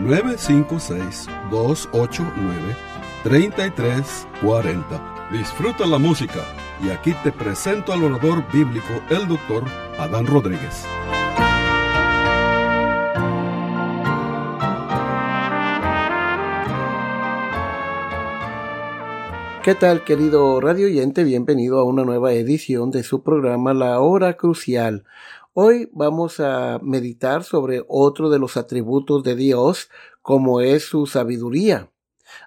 956-289-3340. Disfruta la música y aquí te presento al orador bíblico, el doctor Adán Rodríguez. ¿Qué tal querido radio oyente? Bienvenido a una nueva edición de su programa La Hora Crucial. Hoy vamos a meditar sobre otro de los atributos de Dios, como es su sabiduría.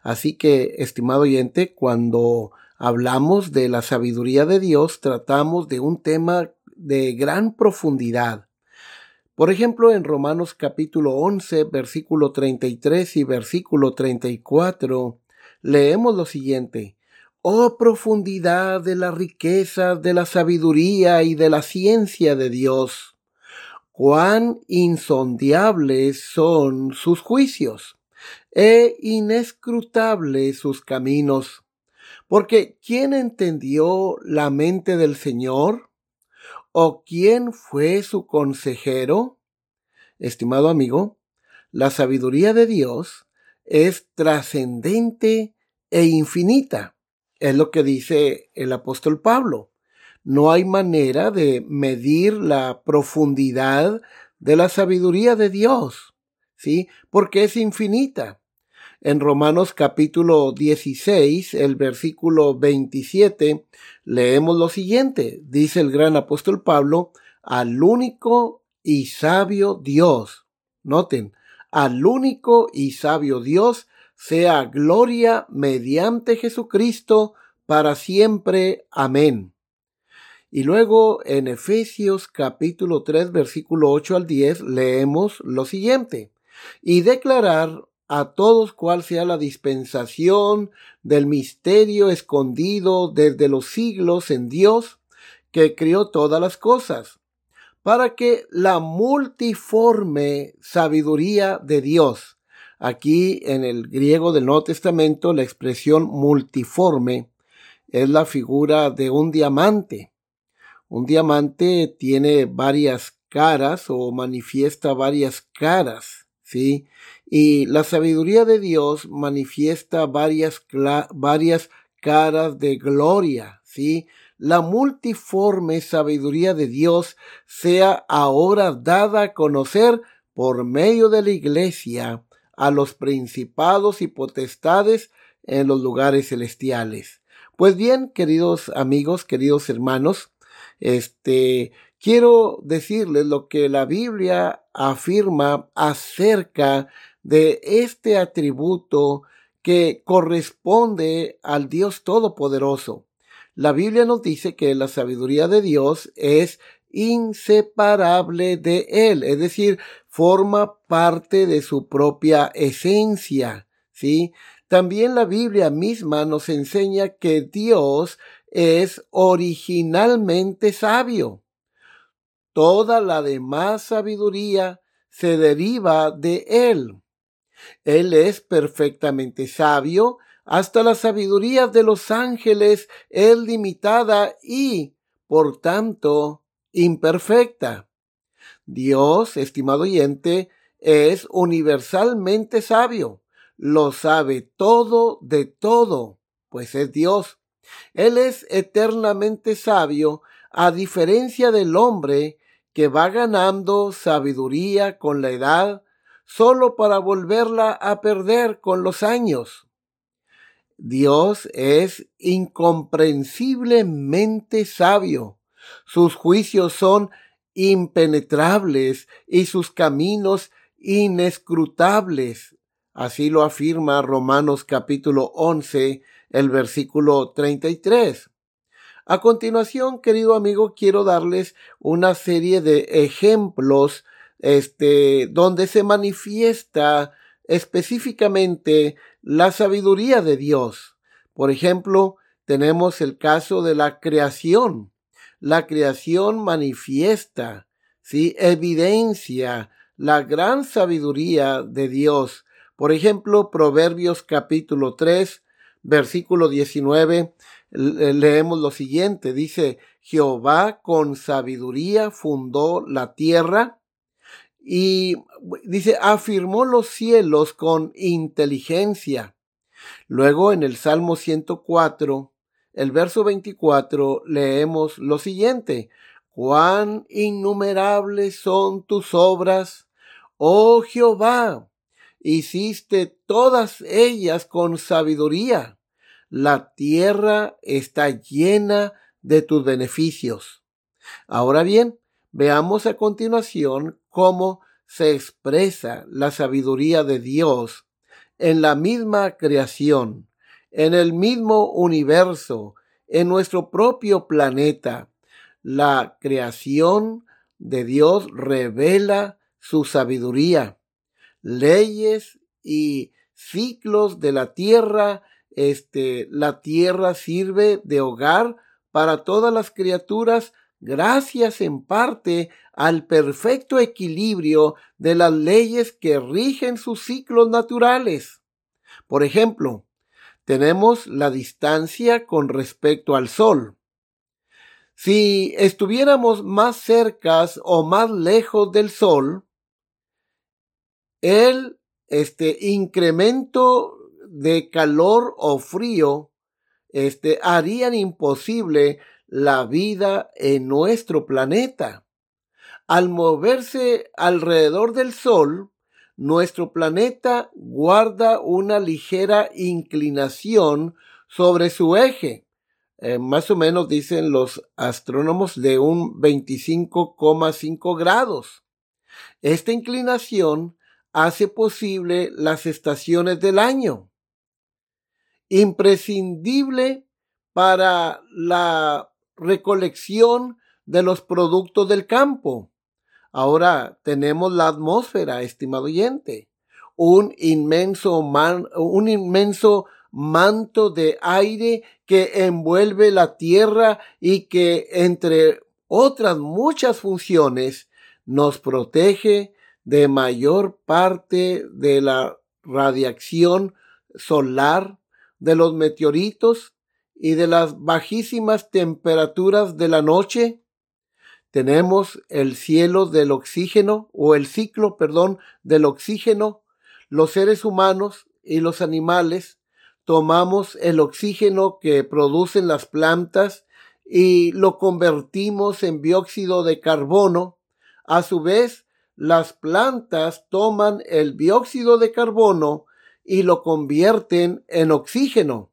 Así que, estimado oyente, cuando hablamos de la sabiduría de Dios, tratamos de un tema de gran profundidad. Por ejemplo, en Romanos capítulo 11, versículo 33 y versículo 34, leemos lo siguiente. Oh profundidad de la riqueza, de la sabiduría y de la ciencia de Dios. Cuán insondiables son sus juicios e inescrutables sus caminos. Porque ¿quién entendió la mente del Señor? ¿O quién fue su consejero? Estimado amigo, la sabiduría de Dios es trascendente e infinita es lo que dice el apóstol Pablo. No hay manera de medir la profundidad de la sabiduría de Dios, ¿sí? Porque es infinita. En Romanos capítulo 16, el versículo 27, leemos lo siguiente. Dice el gran apóstol Pablo, al único y sabio Dios. Noten, al único y sabio Dios sea gloria mediante Jesucristo para siempre. Amén. Y luego en Efesios capítulo 3 versículo 8 al 10 leemos lo siguiente. Y declarar a todos cuál sea la dispensación del misterio escondido desde los siglos en Dios, que crió todas las cosas, para que la multiforme sabiduría de Dios, Aquí en el griego del Nuevo Testamento la expresión multiforme es la figura de un diamante. Un diamante tiene varias caras o manifiesta varias caras, ¿sí? Y la sabiduría de Dios manifiesta varias, varias caras de gloria, ¿sí? La multiforme sabiduría de Dios sea ahora dada a conocer por medio de la iglesia a los principados y potestades en los lugares celestiales. Pues bien, queridos amigos, queridos hermanos, este, quiero decirles lo que la Biblia afirma acerca de este atributo que corresponde al Dios Todopoderoso. La Biblia nos dice que la sabiduría de Dios es inseparable de Él, es decir, forma parte de su propia esencia, ¿sí? También la Biblia misma nos enseña que Dios es originalmente sabio. Toda la demás sabiduría se deriva de Él. Él es perfectamente sabio, hasta la sabiduría de los ángeles es limitada y, por tanto, imperfecta. Dios, estimado oyente, es universalmente sabio, lo sabe todo de todo, pues es Dios. Él es eternamente sabio, a diferencia del hombre que va ganando sabiduría con la edad, solo para volverla a perder con los años. Dios es incomprensiblemente sabio. Sus juicios son impenetrables y sus caminos inescrutables. Así lo afirma Romanos capítulo 11, el versículo 33. A continuación, querido amigo, quiero darles una serie de ejemplos este, donde se manifiesta específicamente la sabiduría de Dios. Por ejemplo, tenemos el caso de la creación. La creación manifiesta, ¿sí? evidencia la gran sabiduría de Dios. Por ejemplo, Proverbios capítulo 3, versículo 19, leemos lo siguiente, dice, Jehová con sabiduría fundó la tierra y dice, afirmó los cielos con inteligencia. Luego en el Salmo 104, el verso 24, leemos lo siguiente, cuán innumerables son tus obras, oh Jehová, hiciste todas ellas con sabiduría. La tierra está llena de tus beneficios. Ahora bien, veamos a continuación cómo se expresa la sabiduría de Dios en la misma creación, en el mismo universo, en nuestro propio planeta. La creación de Dios revela su sabiduría. Leyes y ciclos de la tierra, este, la tierra sirve de hogar para todas las criaturas gracias en parte al perfecto equilibrio de las leyes que rigen sus ciclos naturales. Por ejemplo, tenemos la distancia con respecto al Sol. Si estuviéramos más cerca o más lejos del Sol, el este incremento de calor o frío este harían imposible la vida en nuestro planeta. Al moverse alrededor del Sol, nuestro planeta guarda una ligera inclinación sobre su eje, eh, más o menos dicen los astrónomos de un 25,5 grados. Esta inclinación hace posible las estaciones del año. Imprescindible para la recolección de los productos del campo. Ahora tenemos la atmósfera, estimado oyente, un inmenso, un inmenso manto de aire que envuelve la tierra y que, entre otras muchas funciones, nos protege de mayor parte de la radiación solar, de los meteoritos y de las bajísimas temperaturas de la noche, tenemos el cielo del oxígeno o el ciclo, perdón, del oxígeno. Los seres humanos y los animales tomamos el oxígeno que producen las plantas y lo convertimos en dióxido de carbono. A su vez, las plantas toman el dióxido de carbono y lo convierten en oxígeno.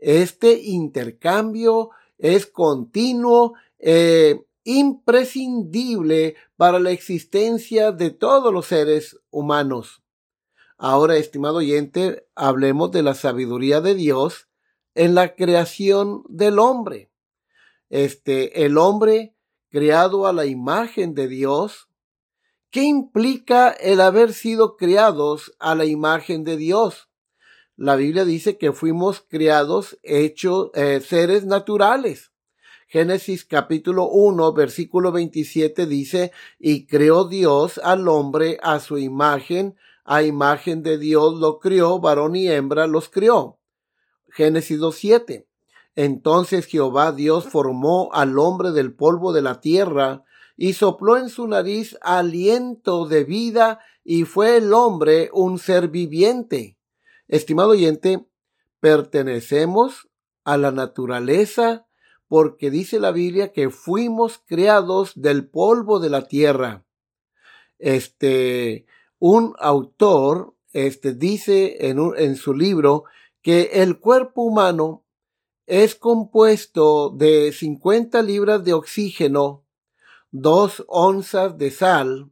Este intercambio es continuo, e imprescindible para la existencia de todos los seres humanos. Ahora, estimado oyente, hablemos de la sabiduría de Dios en la creación del hombre. Este, el hombre creado a la imagen de Dios. ¿Qué implica el haber sido creados a la imagen de Dios? la Biblia dice que fuimos criados hechos eh, seres naturales. Génesis capítulo 1, versículo 27 dice, y creó Dios al hombre a su imagen, a imagen de Dios lo crió, varón y hembra los crió. Génesis 2.7. Entonces Jehová Dios formó al hombre del polvo de la tierra y sopló en su nariz aliento de vida y fue el hombre un ser viviente. Estimado oyente, pertenecemos a la naturaleza porque dice la Biblia que fuimos creados del polvo de la tierra. Este, un autor, este, dice en, su libro que el cuerpo humano es compuesto de 50 libras de oxígeno, 2 onzas de sal,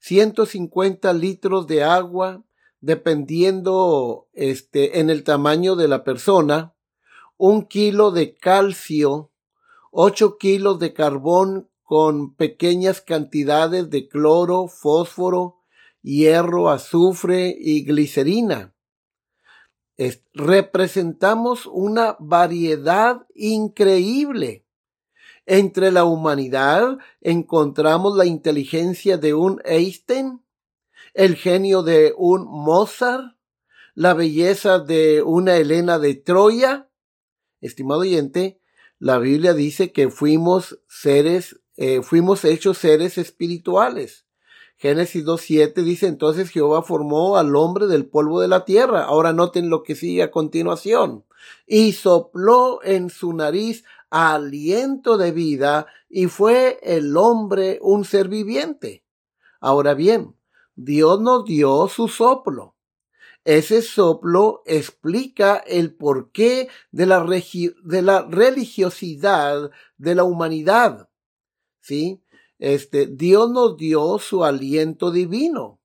150 litros de agua, dependiendo este, en el tamaño de la persona, un kilo de calcio, ocho kilos de carbón con pequeñas cantidades de cloro, fósforo hierro, azufre y glicerina. representamos una variedad increíble. Entre la humanidad encontramos la inteligencia de un Einstein, el genio de un Mozart, la belleza de una Helena de Troya. Estimado oyente, la Biblia dice que fuimos seres, eh, fuimos hechos seres espirituales. Génesis 2.7 dice entonces Jehová formó al hombre del polvo de la tierra. Ahora noten lo que sigue a continuación. Y sopló en su nariz aliento de vida y fue el hombre un ser viviente. Ahora bien, Dios nos dio su soplo. Ese soplo explica el porqué de la, de la religiosidad de la humanidad. ¿Sí? Este, Dios nos dio su aliento divino.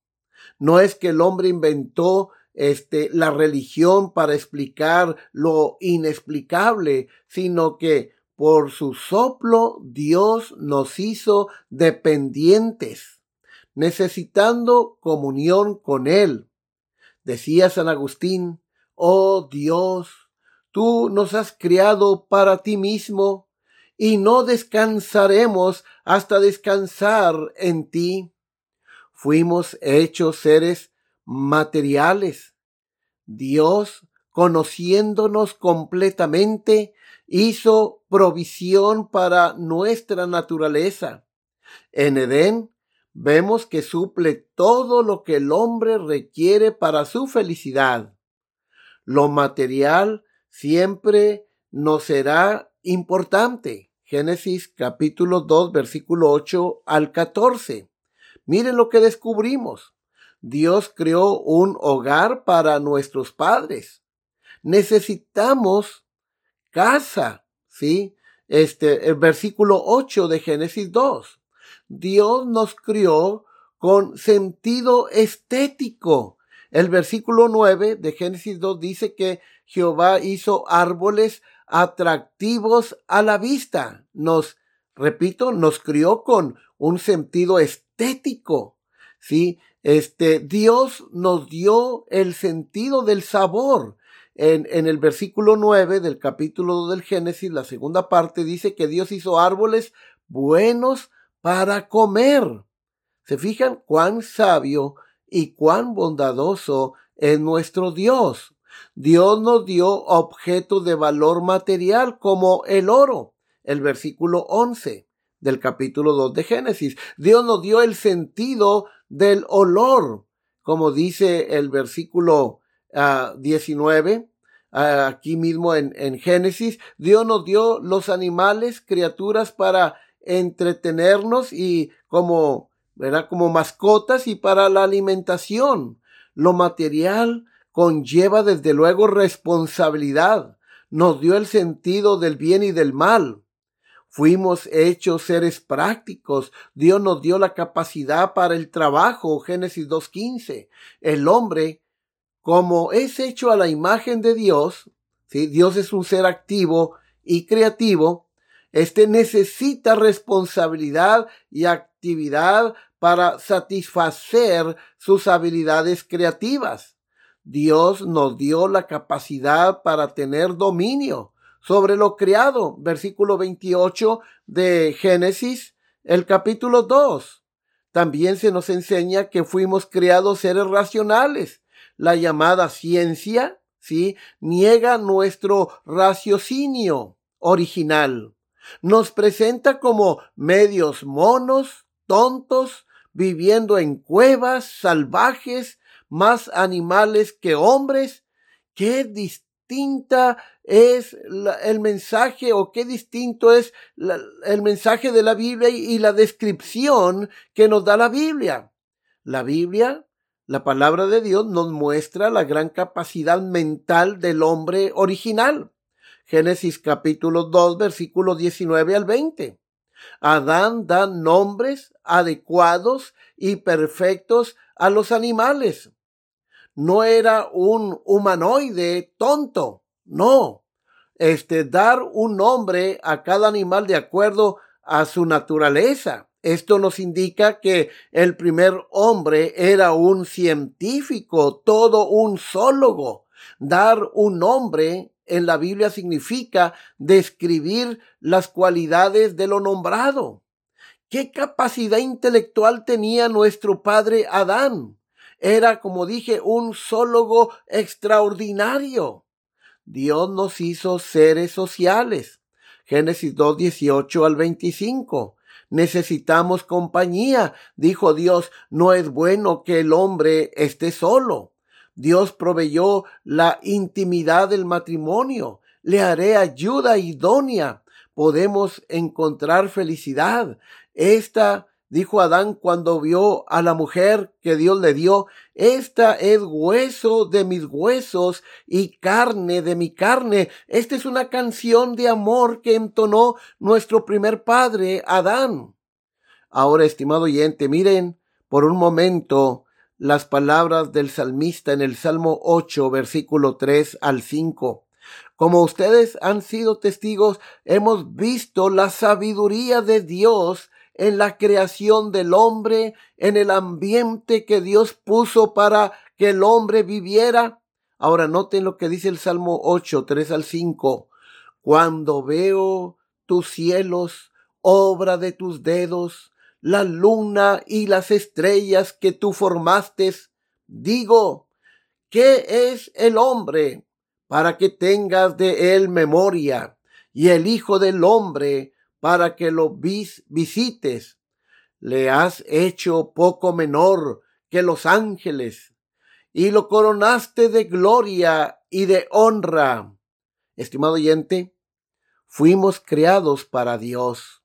No es que el hombre inventó este, la religión para explicar lo inexplicable, sino que por su soplo Dios nos hizo dependientes, necesitando comunión con Él. Decía San Agustín, Oh Dios, tú nos has criado para ti mismo, y no descansaremos hasta descansar en ti. Fuimos hechos seres materiales. Dios, conociéndonos completamente, hizo provisión para nuestra naturaleza. En Edén vemos que suple todo lo que el hombre requiere para su felicidad. Lo material siempre nos será importante. Génesis capítulo 2 versículo 8 al 14. Miren lo que descubrimos. Dios creó un hogar para nuestros padres. Necesitamos casa, ¿sí? Este, el versículo 8 de Génesis 2. Dios nos crió con sentido estético. El versículo 9 de Génesis 2 dice que Jehová hizo árboles atractivos a la vista. Nos, repito, nos crió con un sentido estético. Sí, este, Dios nos dio el sentido del sabor. En, en, el versículo 9 del capítulo 2 del Génesis, la segunda parte dice que Dios hizo árboles buenos para comer. ¿Se fijan cuán sabio y cuán bondadoso es nuestro Dios? Dios nos dio objetos de valor material como el oro, el versículo 11 del capítulo 2 de Génesis. Dios nos dio el sentido del olor, como dice el versículo 19, ah, aquí mismo en Génesis. Dios nos dio los animales, criaturas para entretenernos y como, ¿verdad? Como mascotas y para la alimentación. Lo material conlleva desde luego responsabilidad. Nos dio el sentido del bien y del mal. Fuimos hechos seres prácticos. Dios nos dio la capacidad para el trabajo. Génesis 2.15. El hombre, como es hecho a la imagen de Dios, ¿sí? Dios es un ser activo y creativo, este necesita responsabilidad y actividad para satisfacer sus habilidades creativas. Dios nos dio la capacidad para tener dominio sobre lo creado. Versículo 28 de Génesis, el capítulo 2. También se nos enseña que fuimos creados seres racionales. La llamada ciencia, ¿sí? Niega nuestro raciocinio original. Nos presenta como medios monos, tontos, viviendo en cuevas salvajes, más animales que hombres. Qué distinta es el mensaje o qué distinto es el mensaje de la Biblia y la descripción que nos da la Biblia. La Biblia, la palabra de Dios, nos muestra la gran capacidad mental del hombre original. Génesis capítulo 2, versículos 19 al 20. Adán da nombres adecuados y perfectos a los animales. No era un humanoide tonto, no. Este, dar un nombre a cada animal de acuerdo a su naturaleza. Esto nos indica que el primer hombre era un científico, todo un zoólogo. Dar un nombre en la Biblia significa describir las cualidades de lo nombrado. ¿Qué capacidad intelectual tenía nuestro padre Adán? Era, como dije, un zoólogo extraordinario. Dios nos hizo seres sociales. Génesis 2, 18 al 25. Necesitamos compañía, dijo Dios, no es bueno que el hombre esté solo. Dios proveyó la intimidad del matrimonio, le haré ayuda idónea, podemos encontrar felicidad. Esta dijo Adán cuando vio a la mujer que Dios le dio, esta es hueso de mis huesos y carne de mi carne. Esta es una canción de amor que entonó nuestro primer padre, Adán. Ahora, estimado oyente, miren por un momento las palabras del salmista en el Salmo 8, versículo 3 al 5. Como ustedes han sido testigos, hemos visto la sabiduría de Dios en la creación del hombre, en el ambiente que Dios puso para que el hombre viviera. Ahora noten lo que dice el Salmo 8, 3 al 5. Cuando veo tus cielos, obra de tus dedos, la luna y las estrellas que tú formaste, digo, ¿qué es el hombre para que tengas de él memoria? Y el Hijo del hombre para que lo visites. Le has hecho poco menor que los ángeles y lo coronaste de gloria y de honra. Estimado oyente, fuimos creados para Dios.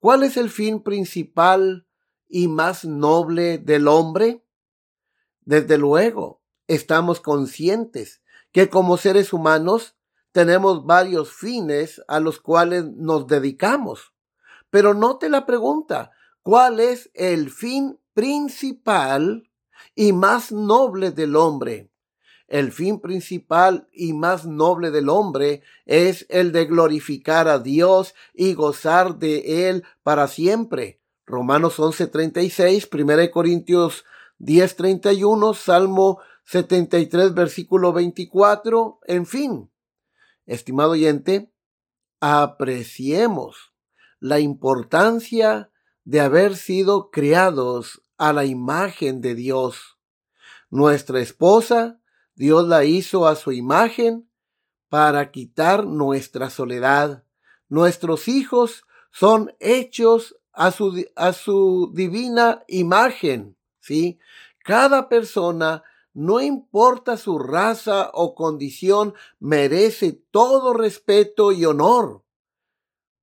¿Cuál es el fin principal y más noble del hombre? Desde luego, estamos conscientes que como seres humanos tenemos varios fines a los cuales nos dedicamos. Pero note la pregunta, ¿cuál es el fin principal y más noble del hombre? El fin principal y más noble del hombre es el de glorificar a Dios y gozar de Él para siempre. Romanos 11:36, 1 Corintios 10:31, Salmo 73, versículo 24, en fin. Estimado oyente, apreciemos la importancia de haber sido criados a la imagen de Dios. Nuestra esposa, Dios la hizo a su imagen para quitar nuestra soledad. Nuestros hijos son hechos a su, a su divina imagen, ¿sí? Cada persona no importa su raza o condición, merece todo respeto y honor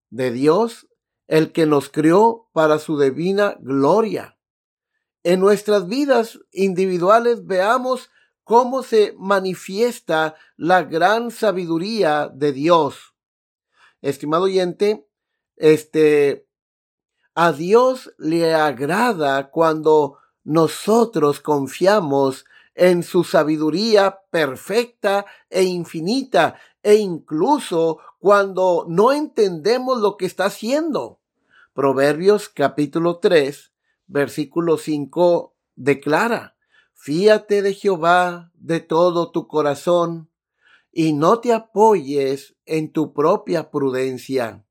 de Dios, el que nos crió para su divina gloria. En nuestras vidas individuales veamos cómo se manifiesta la gran sabiduría de Dios. Estimado oyente, este, a Dios le agrada cuando nosotros confiamos en su sabiduría perfecta e infinita, e incluso cuando no entendemos lo que está haciendo. Proverbios capítulo 3, versículo 5 declara, Fíate de Jehová de todo tu corazón y no te apoyes en tu propia prudencia.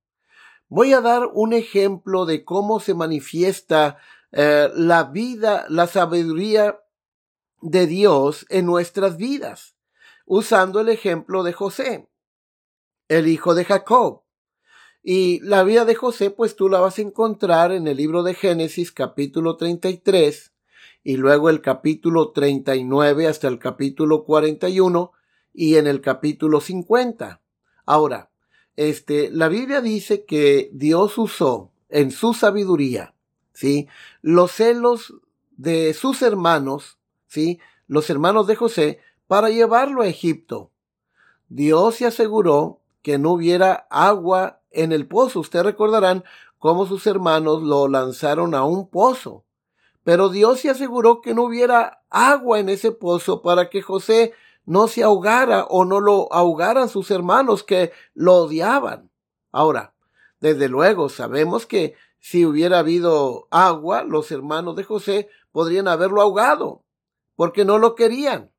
Voy a dar un ejemplo de cómo se manifiesta eh, la vida, la sabiduría de Dios en nuestras vidas, usando el ejemplo de José, el hijo de Jacob. Y la vida de José, pues tú la vas a encontrar en el libro de Génesis capítulo 33 y luego el capítulo 39 hasta el capítulo 41 y en el capítulo 50. Ahora, este, la Biblia dice que Dios usó en su sabiduría, ¿sí? Los celos de sus hermanos ¿sí? los hermanos de José para llevarlo a Egipto. Dios se aseguró que no hubiera agua en el pozo. Ustedes recordarán cómo sus hermanos lo lanzaron a un pozo. Pero Dios se aseguró que no hubiera agua en ese pozo para que José no se ahogara o no lo ahogaran sus hermanos que lo odiaban. Ahora, desde luego sabemos que si hubiera habido agua, los hermanos de José podrían haberlo ahogado, porque no lo querían.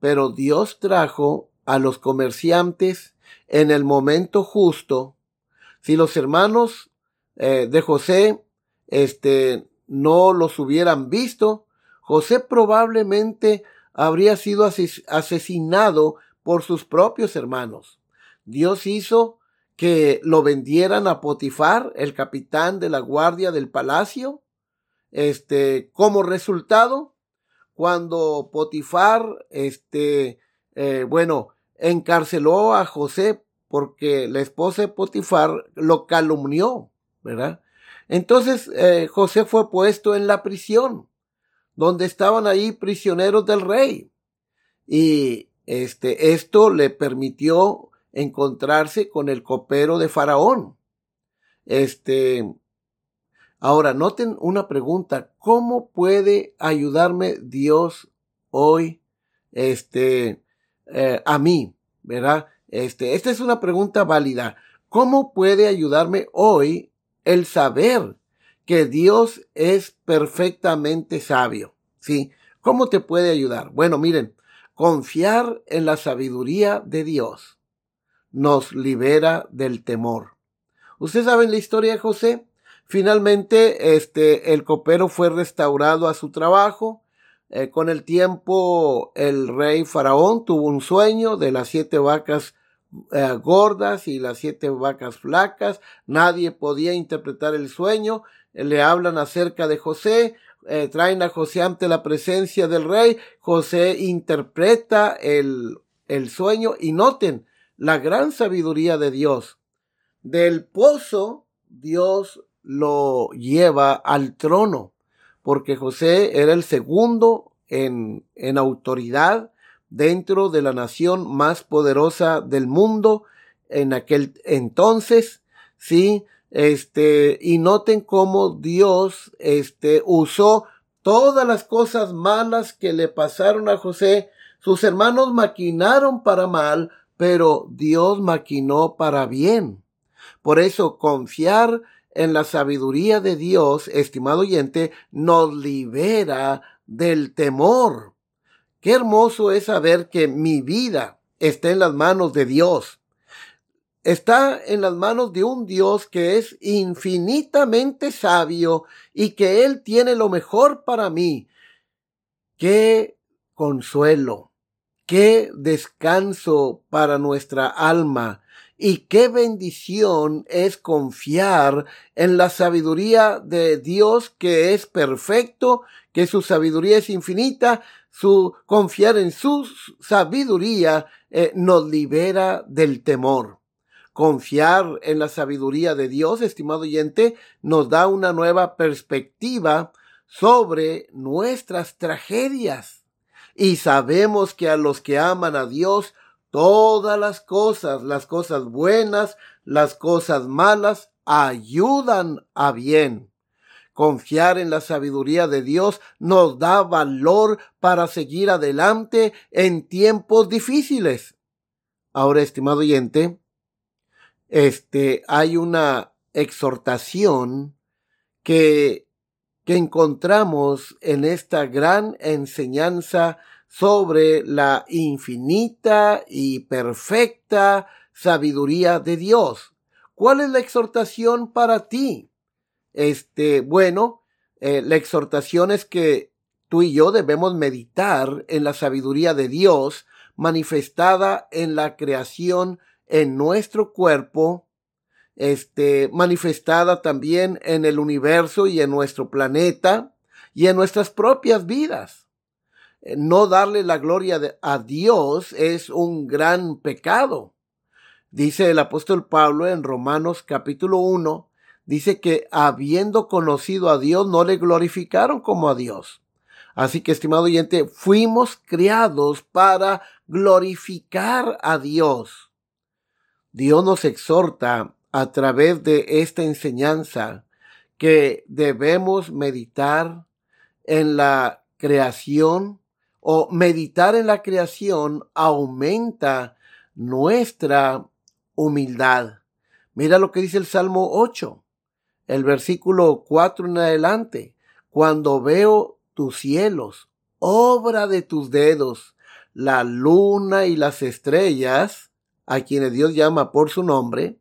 Pero Dios trajo a los comerciantes en el momento justo. Si los hermanos eh, de José este, no los hubieran visto, José probablemente habría sido asesinado por sus propios hermanos. Dios hizo que lo vendieran a Potifar, el capitán de la guardia del palacio. Este, como resultado, cuando Potifar, este, eh, bueno, encarceló a José porque la esposa de Potifar lo calumnió, ¿verdad? Entonces eh, José fue puesto en la prisión, donde estaban ahí prisioneros del rey. Y este, esto le permitió encontrarse con el copero de Faraón. Este, ahora noten una pregunta, ¿cómo puede ayudarme Dios hoy, este, eh, a mí, verdad? Este, esta es una pregunta válida. ¿Cómo puede ayudarme hoy el saber que Dios es perfectamente sabio? ¿Sí? ¿Cómo te puede ayudar? Bueno, miren, confiar en la sabiduría de Dios nos libera del temor. Ustedes saben la historia de José. Finalmente, este, el copero fue restaurado a su trabajo. Eh, con el tiempo, el rey faraón tuvo un sueño de las siete vacas eh, gordas y las siete vacas flacas. Nadie podía interpretar el sueño. Eh, le hablan acerca de José. traen a José ante la presencia del rey. José interpreta el, el sueño y noten, la gran sabiduría de Dios. Del pozo, Dios lo lleva al trono, porque José era el segundo en, en autoridad dentro de la nación más poderosa del mundo en aquel entonces, sí, este, y noten cómo Dios, este, usó todas las cosas malas que le pasaron a José, sus hermanos maquinaron para mal, pero Dios maquinó para bien. Por eso confiar en la sabiduría de Dios, estimado oyente, nos libera del temor. Qué hermoso es saber que mi vida está en las manos de Dios. Está en las manos de un Dios que es infinitamente sabio y que Él tiene lo mejor para mí. Qué consuelo Qué descanso para nuestra alma y qué bendición es confiar en la sabiduría de Dios que es perfecto, que su sabiduría es infinita, su confiar en su sabiduría eh, nos libera del temor. Confiar en la sabiduría de Dios, estimado oyente, nos da una nueva perspectiva sobre nuestras tragedias y sabemos que a los que aman a Dios, todas las cosas, las cosas buenas, las cosas malas, ayudan a bien. Confiar en la sabiduría de Dios nos da valor para seguir adelante en tiempos difíciles. Ahora, estimado oyente, este, hay una exhortación que que encontramos en esta gran enseñanza sobre la infinita y perfecta sabiduría de Dios. ¿Cuál es la exhortación para ti? Este, bueno, eh, la exhortación es que tú y yo debemos meditar en la sabiduría de Dios manifestada en la creación en nuestro cuerpo este, manifestada también en el universo y en nuestro planeta y en nuestras propias vidas. Eh, no darle la gloria a Dios es un gran pecado. Dice el apóstol Pablo en Romanos capítulo 1, dice que habiendo conocido a Dios no le glorificaron como a Dios. Así que, estimado oyente, fuimos criados para glorificar a Dios. Dios nos exhorta a través de esta enseñanza que debemos meditar en la creación o meditar en la creación aumenta nuestra humildad. Mira lo que dice el Salmo 8. el versículo 4 en adelante, cuando veo tus cielos, obra de tus dedos, la luna y las estrellas, a quienes Dios llama por su nombre,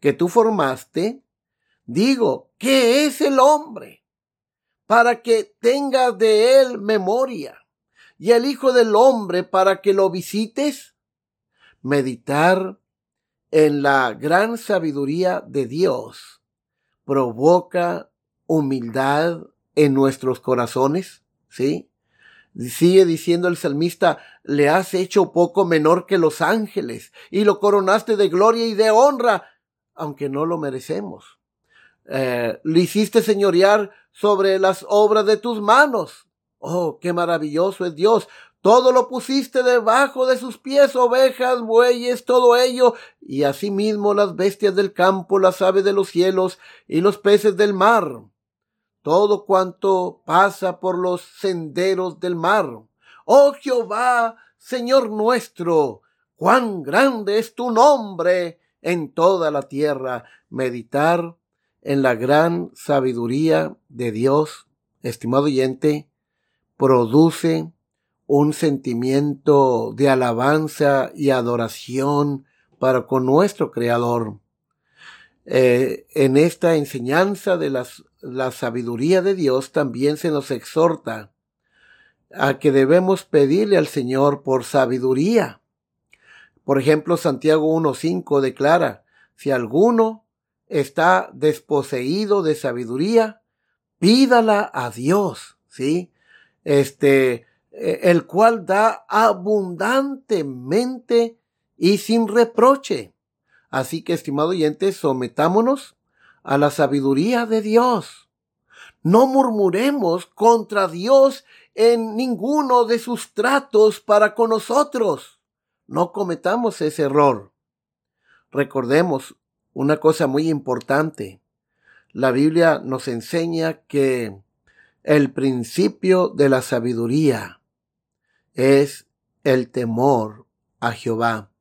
que tú formaste, digo, ¿qué es el hombre? Para que tengas de él memoria, y el Hijo del Hombre para que lo visites. Meditar en la gran sabiduría de Dios provoca humildad en nuestros corazones, ¿sí? Sigue diciendo el salmista, le has hecho poco menor que los ángeles y lo coronaste de gloria y de honra, aunque no lo merecemos. Eh, le hiciste señorear sobre las obras de tus manos. Oh, qué maravilloso es Dios. Todo lo pusiste debajo de sus pies, ovejas, bueyes, todo ello, y asimismo las bestias del campo, las aves de los cielos y los peces del mar todo cuanto pasa por los senderos del mar. Oh Jehová, Señor nuestro, cuán grande es tu nombre en toda la tierra. Meditar en la gran sabiduría de Dios, estimado oyente, produce un sentimiento de alabanza y adoración para con nuestro Creador. Eh, en esta enseñanza de las la sabiduría de Dios, también se nos exhorta a que debemos pedirle al Señor por sabiduría. Por ejemplo, Santiago 1.5 declara, si alguno está desposeído de sabiduría, pídala a Dios, ¿sí? Este, e, el cual da abundantemente y sin reproche. Así que, estimado oyente, sometámonos a la sabiduría de Dios. No murmuremos contra Dios en ninguno de sus tratos para con nosotros. No cometamos ese error. Recordemos una cosa muy importante. La Biblia nos enseña que el principio de la sabiduría es el temor a Jehová.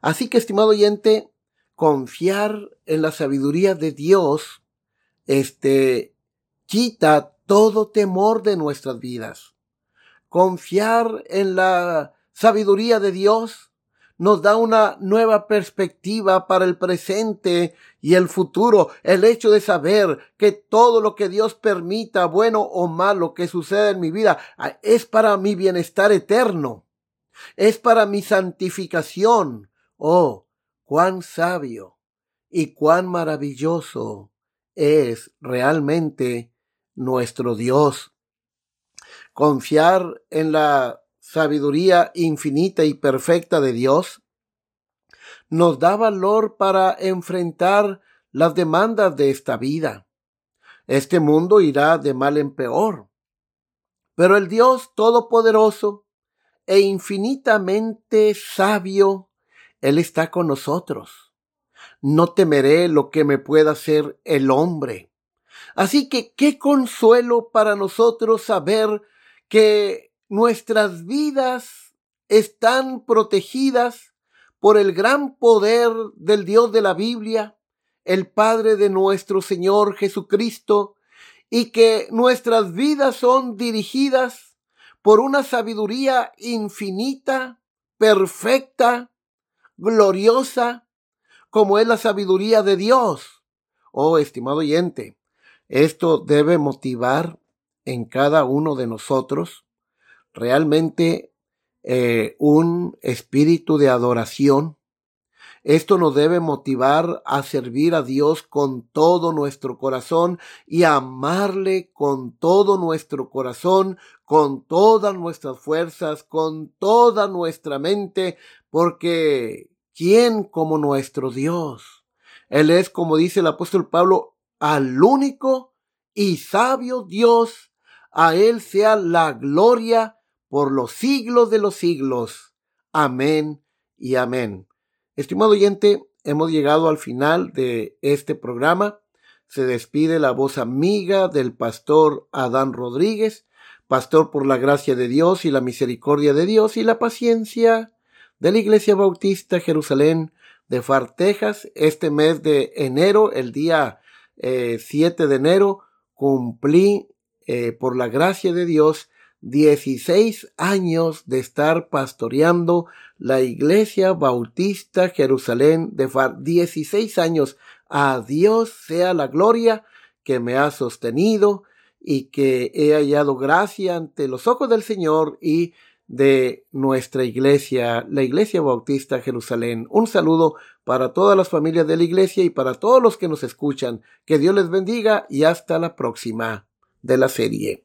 Así que, estimado oyente, confiar en la sabiduría de Dios, este, quita todo temor de nuestras vidas. Confiar en la sabiduría de Dios nos da una nueva perspectiva para el presente y el futuro. El hecho de saber que todo lo que Dios permita, bueno o malo, que suceda en mi vida, ah, es para mi bienestar eterno. Es para mi santificación. Oh, cuán sabio y cuán maravilloso es realmente nuestro Dios. Confiar en la sabiduría infinita y perfecta de Dios nos da valor para enfrentar las demandas de esta vida. Este mundo irá de mal en peor. Pero el Dios Todopoderoso e infinitamente sabio él está con nosotros. No temeré lo que me pueda hacer el hombre. Así que qué consuelo para nosotros saber que nuestras vidas están protegidas por el gran poder del Dios de la Biblia, el Padre de nuestro Señor Jesucristo, y que nuestras vidas son dirigidas por una sabiduría infinita, perfecta, gloriosa como es la sabiduría de Dios. Oh, estimado oyente, esto debe motivar en cada uno de nosotros realmente eh, un espíritu de adoración. Esto nos debe motivar a servir a Dios con todo nuestro corazón y a amarle con todo nuestro corazón, con todas nuestras fuerzas, con toda nuestra mente, porque ¿quién como nuestro Dios? Él es, como dice el apóstol Pablo, al único y sabio Dios, a Él sea la gloria por los siglos de los siglos. Amén y amén. Estimado oyente, hemos llegado al final de este programa. Se despide la voz amiga del pastor Adán Rodríguez, pastor por la gracia de Dios y la misericordia de Dios y la paciencia de la Iglesia Bautista Jerusalén de Far, Texas, este mes de enero, el día 7 de enero, cumplí, eh, por la gracia de Dios, 16 años de estar pastoreando la Iglesia Bautista Jerusalén de Far. 16 años. A Dios sea la gloria que me ha sostenido y que he hallado gracia ante los ojos del Señor y de nuestra iglesia, la Iglesia Bautista Jerusalén. Un saludo para todas las familias de la iglesia y para todos los que nos escuchan. Que Dios les bendiga y hasta la próxima de la serie.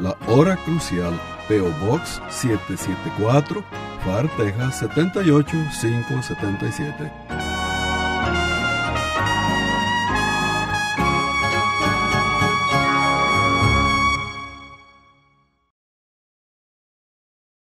la Hora Crucial, PO Box 774, FAR, Texas 78577.